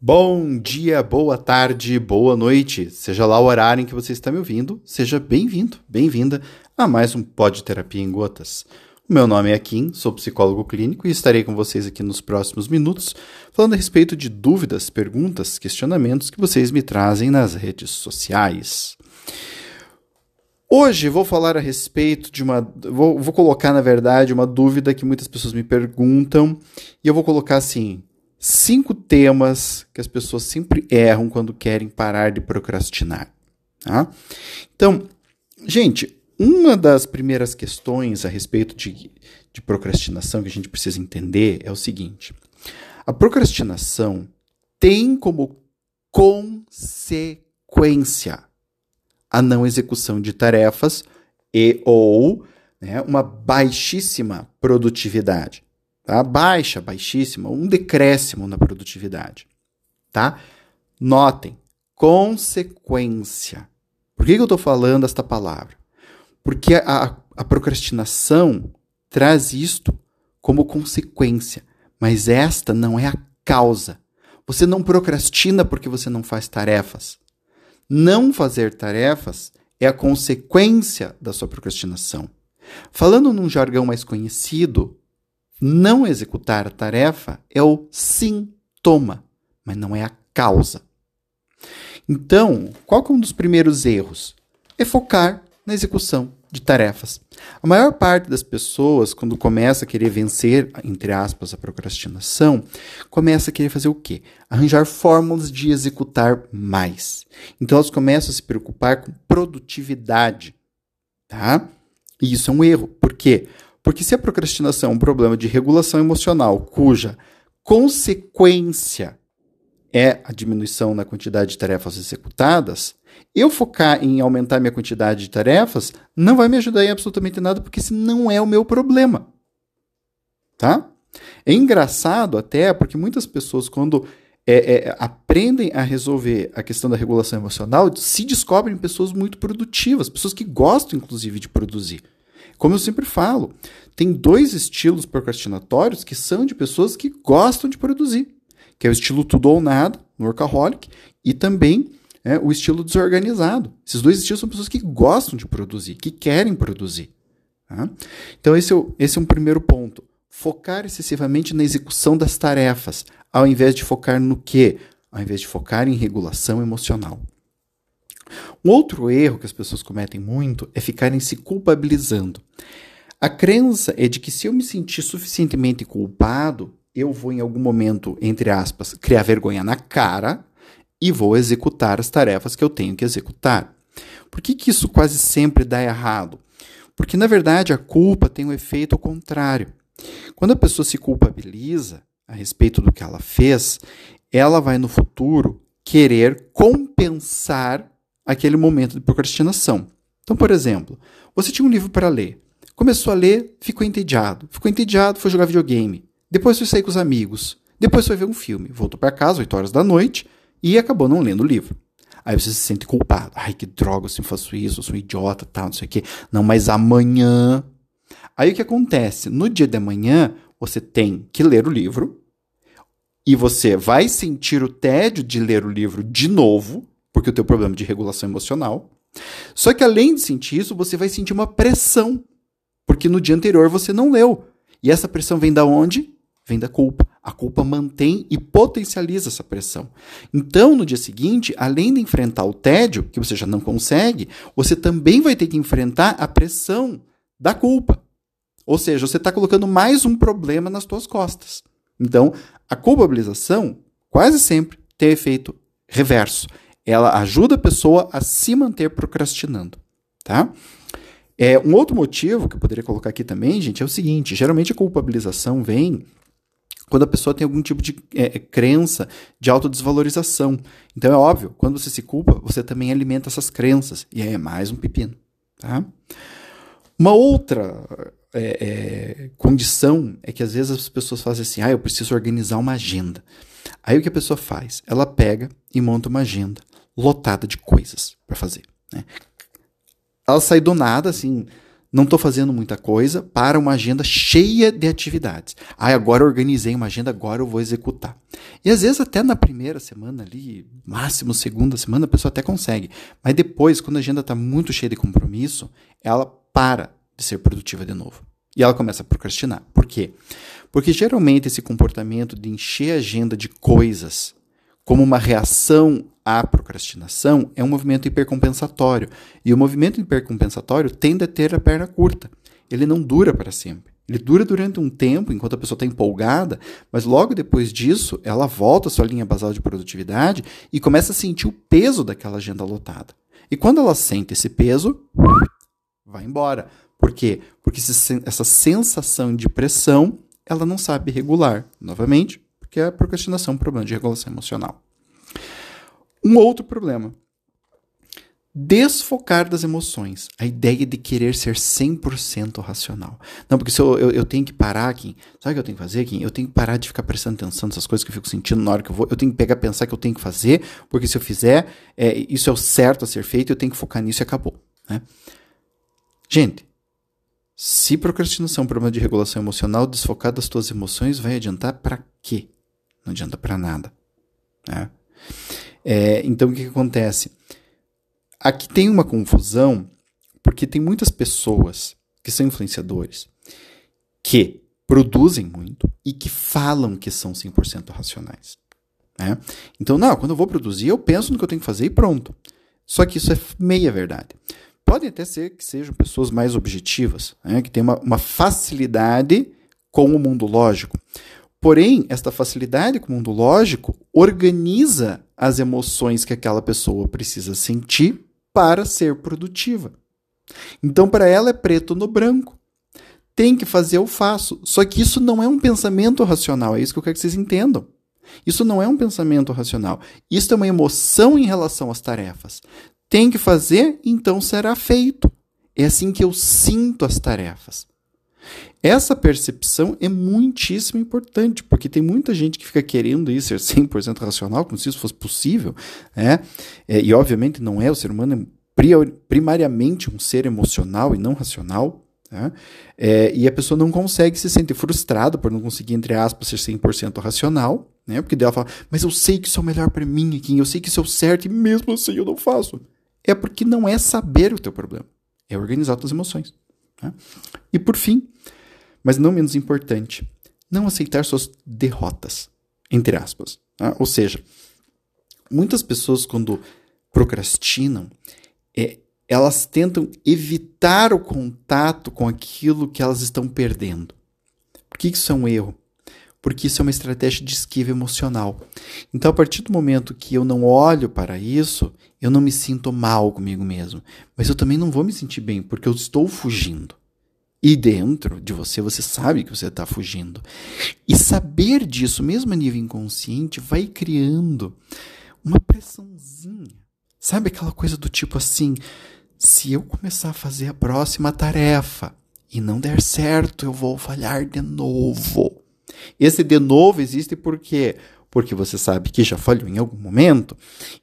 Bom dia, boa tarde, boa noite. Seja lá o horário em que você está me ouvindo, seja bem-vindo, bem-vinda a mais um Pod Terapia em Gotas. O meu nome é Kim, sou psicólogo clínico e estarei com vocês aqui nos próximos minutos falando a respeito de dúvidas, perguntas, questionamentos que vocês me trazem nas redes sociais. Hoje vou falar a respeito de uma. Vou, vou colocar, na verdade, uma dúvida que muitas pessoas me perguntam e eu vou colocar assim: cinco temas que as pessoas sempre erram quando querem parar de procrastinar. Tá? Então, gente, uma das primeiras questões a respeito de, de procrastinação que a gente precisa entender é o seguinte: a procrastinação tem como consequência a não execução de tarefas e ou né, uma baixíssima produtividade. Tá? Baixa, baixíssima, um decréscimo na produtividade. Tá? Notem, consequência. Por que, que eu estou falando esta palavra? Porque a, a procrastinação traz isto como consequência, mas esta não é a causa. Você não procrastina porque você não faz tarefas. Não fazer tarefas é a consequência da sua procrastinação. Falando num jargão mais conhecido, não executar a tarefa é o sintoma, mas não é a causa. Então, qual é um dos primeiros erros? É focar na execução de tarefas. A maior parte das pessoas, quando começa a querer vencer, entre aspas, a procrastinação, começa a querer fazer o quê? Arranjar fórmulas de executar mais. Então elas começam a se preocupar com produtividade, tá? E isso é um erro. Por quê? Porque se a procrastinação é um problema de regulação emocional, cuja consequência é a diminuição na quantidade de tarefas executadas, eu focar em aumentar minha quantidade de tarefas não vai me ajudar em absolutamente nada, porque esse não é o meu problema. Tá? É engraçado até porque muitas pessoas, quando é, é, aprendem a resolver a questão da regulação emocional, se descobrem pessoas muito produtivas, pessoas que gostam, inclusive, de produzir. Como eu sempre falo, tem dois estilos procrastinatórios que são de pessoas que gostam de produzir, que é o estilo tudo ou nada, workaholic, e também é, o estilo desorganizado. Esses dois estilos são pessoas que gostam de produzir, que querem produzir. Tá? Então esse é, o, esse é um primeiro ponto. Focar excessivamente na execução das tarefas, ao invés de focar no quê? Ao invés de focar em regulação emocional. Um outro erro que as pessoas cometem muito é ficarem se culpabilizando. A crença é de que se eu me sentir suficientemente culpado, eu vou em algum momento, entre aspas, criar vergonha na cara e vou executar as tarefas que eu tenho que executar. Por que, que isso quase sempre dá errado? Porque, na verdade, a culpa tem um efeito contrário. Quando a pessoa se culpabiliza a respeito do que ela fez, ela vai no futuro querer compensar aquele momento de procrastinação. Então, por exemplo, você tinha um livro para ler, começou a ler, ficou entediado, ficou entediado, foi jogar videogame, depois foi sair com os amigos, depois foi ver um filme, voltou para casa 8 horas da noite e acabou não lendo o livro. Aí você se sente culpado. Ai, que droga, eu faço isso, eu sou um idiota, tal, não sei o quê. Não, mas amanhã. Aí o que acontece? No dia de amanhã, você tem que ler o livro e você vai sentir o tédio de ler o livro de novo, porque o teu problema de regulação emocional. Só que além de sentir isso, você vai sentir uma pressão, porque no dia anterior você não leu. E essa pressão vem da onde? Vem da culpa. A culpa mantém e potencializa essa pressão. Então, no dia seguinte, além de enfrentar o tédio, que você já não consegue, você também vai ter que enfrentar a pressão da culpa. Ou seja, você está colocando mais um problema nas suas costas. Então, a culpabilização quase sempre tem efeito reverso ela ajuda a pessoa a se manter procrastinando, tá? É, um outro motivo que eu poderia colocar aqui também, gente, é o seguinte: geralmente a culpabilização vem quando a pessoa tem algum tipo de é, é crença de autodesvalorização. Então é óbvio, quando você se culpa, você também alimenta essas crenças. E aí é mais um pepino. Tá? Uma outra é, é, condição é que às vezes as pessoas fazem assim: ah, eu preciso organizar uma agenda. Aí o que a pessoa faz? Ela pega e monta uma agenda lotada de coisas para fazer. Né? Ela sai do nada, assim, não estou fazendo muita coisa para uma agenda cheia de atividades. Ah, agora organizei uma agenda, agora eu vou executar. E às vezes até na primeira semana ali, máximo segunda semana, a pessoa até consegue. Mas depois, quando a agenda está muito cheia de compromisso, ela para de ser produtiva de novo. E ela começa a procrastinar. Por quê? Porque geralmente esse comportamento de encher a agenda de coisas como uma reação à procrastinação é um movimento hipercompensatório. E o movimento hipercompensatório tende a ter a perna curta. Ele não dura para sempre. Ele dura durante um tempo, enquanto a pessoa está empolgada, mas logo depois disso, ela volta à sua linha basal de produtividade e começa a sentir o peso daquela agenda lotada. E quando ela sente esse peso, vai embora. Por quê? Porque essa sensação de pressão, ela não sabe regular. Novamente, porque a procrastinação é um problema de regulação emocional. Um outro problema. Desfocar das emoções. A ideia de querer ser 100% racional. Não, porque se eu, eu, eu, tenho que parar aqui. Sabe o que eu tenho que fazer aqui? Eu tenho que parar de ficar prestando atenção nessas coisas que eu fico sentindo na hora que eu vou. Eu tenho que pegar pensar que eu tenho que fazer, porque se eu fizer, é, isso é o certo a ser feito, eu tenho que focar nisso e acabou. Né? Gente, se procrastinação é um problema de regulação emocional, desfocar das tuas emoções vai adiantar para quê? Não adianta para nada. Né? É, então, o que, que acontece? Aqui tem uma confusão, porque tem muitas pessoas que são influenciadores que produzem muito e que falam que são 100% racionais. Né? Então, não, quando eu vou produzir, eu penso no que eu tenho que fazer e pronto. Só que isso é meia verdade. Pode até ser que sejam pessoas mais objetivas, né? que têm uma, uma facilidade com o mundo lógico. Porém, esta facilidade com o mundo lógico organiza as emoções que aquela pessoa precisa sentir para ser produtiva. Então, para ela é preto no branco. Tem que fazer, eu faço. Só que isso não é um pensamento racional, é isso que eu quero que vocês entendam. Isso não é um pensamento racional. Isso é uma emoção em relação às tarefas. Tem que fazer, então será feito. É assim que eu sinto as tarefas. Essa percepção é muitíssimo importante, porque tem muita gente que fica querendo isso ser 100% racional, como se isso fosse possível, né? É, e obviamente não é, o ser humano é primariamente um ser emocional e não racional, né? É, e a pessoa não consegue se sentir frustrada por não conseguir, entre aspas, ser 100% racional, né? porque dela fala, mas eu sei que isso é o melhor para mim aqui, eu sei que isso é o certo e mesmo assim eu não faço. É porque não é saber o teu problema, é organizar tuas emoções. Né? E por fim, mas não menos importante, não aceitar suas derrotas, entre aspas. Tá? Ou seja, muitas pessoas, quando procrastinam, é, elas tentam evitar o contato com aquilo que elas estão perdendo. Por que isso é um erro? Porque isso é uma estratégia de esquiva emocional. Então, a partir do momento que eu não olho para isso, eu não me sinto mal comigo mesmo. Mas eu também não vou me sentir bem, porque eu estou fugindo. E dentro de você, você sabe que você está fugindo. E saber disso, mesmo a nível inconsciente, vai criando uma pressãozinha. Sabe aquela coisa do tipo assim: se eu começar a fazer a próxima tarefa e não der certo, eu vou falhar de novo. Esse de novo existe por quê? Porque você sabe que já falhou em algum momento.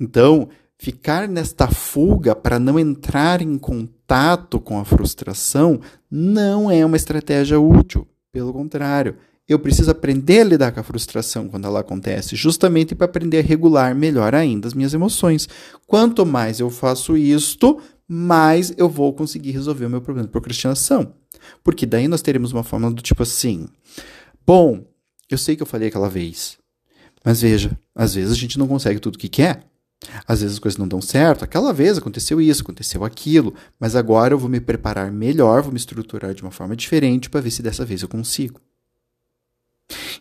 Então, ficar nesta fuga para não entrar em contato com a frustração não é uma estratégia útil. Pelo contrário, eu preciso aprender a lidar com a frustração quando ela acontece, justamente para aprender a regular melhor ainda as minhas emoções. Quanto mais eu faço isto, mais eu vou conseguir resolver o meu problema de procrastinação. Porque daí nós teremos uma forma do tipo assim: bom, eu sei que eu falei aquela vez, mas veja, às vezes a gente não consegue tudo o que quer. Às vezes as coisas não dão certo. Aquela vez aconteceu isso, aconteceu aquilo, mas agora eu vou me preparar melhor, vou me estruturar de uma forma diferente para ver se dessa vez eu consigo.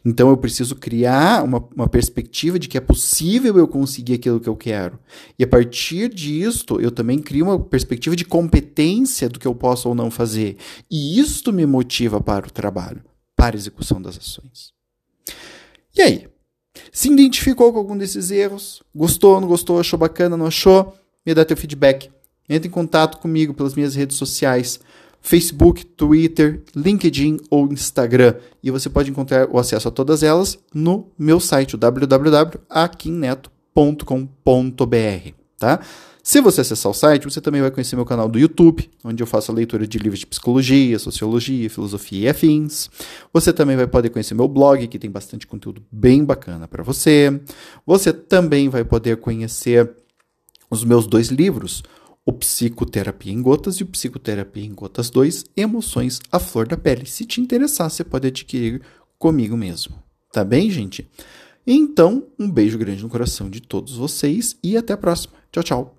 Então eu preciso criar uma, uma perspectiva de que é possível eu conseguir aquilo que eu quero. E a partir disto, eu também crio uma perspectiva de competência do que eu posso ou não fazer. E isto me motiva para o trabalho, para a execução das ações. E aí? Se identificou com algum desses erros, gostou, não gostou, achou bacana, não achou, me dá teu feedback. Entre em contato comigo pelas minhas redes sociais, Facebook, Twitter, LinkedIn ou Instagram. E você pode encontrar o acesso a todas elas no meu site, www.aquinneto.com.br. tá? Se você acessar o site, você também vai conhecer meu canal do YouTube, onde eu faço a leitura de livros de psicologia, sociologia, filosofia e afins. Você também vai poder conhecer meu blog, que tem bastante conteúdo bem bacana para você. Você também vai poder conhecer os meus dois livros, o Psicoterapia em Gotas e o Psicoterapia em Gotas 2, Emoções à Flor da Pele. Se te interessar, você pode adquirir comigo mesmo. Tá bem, gente? Então, um beijo grande no coração de todos vocês e até a próxima. Tchau, tchau.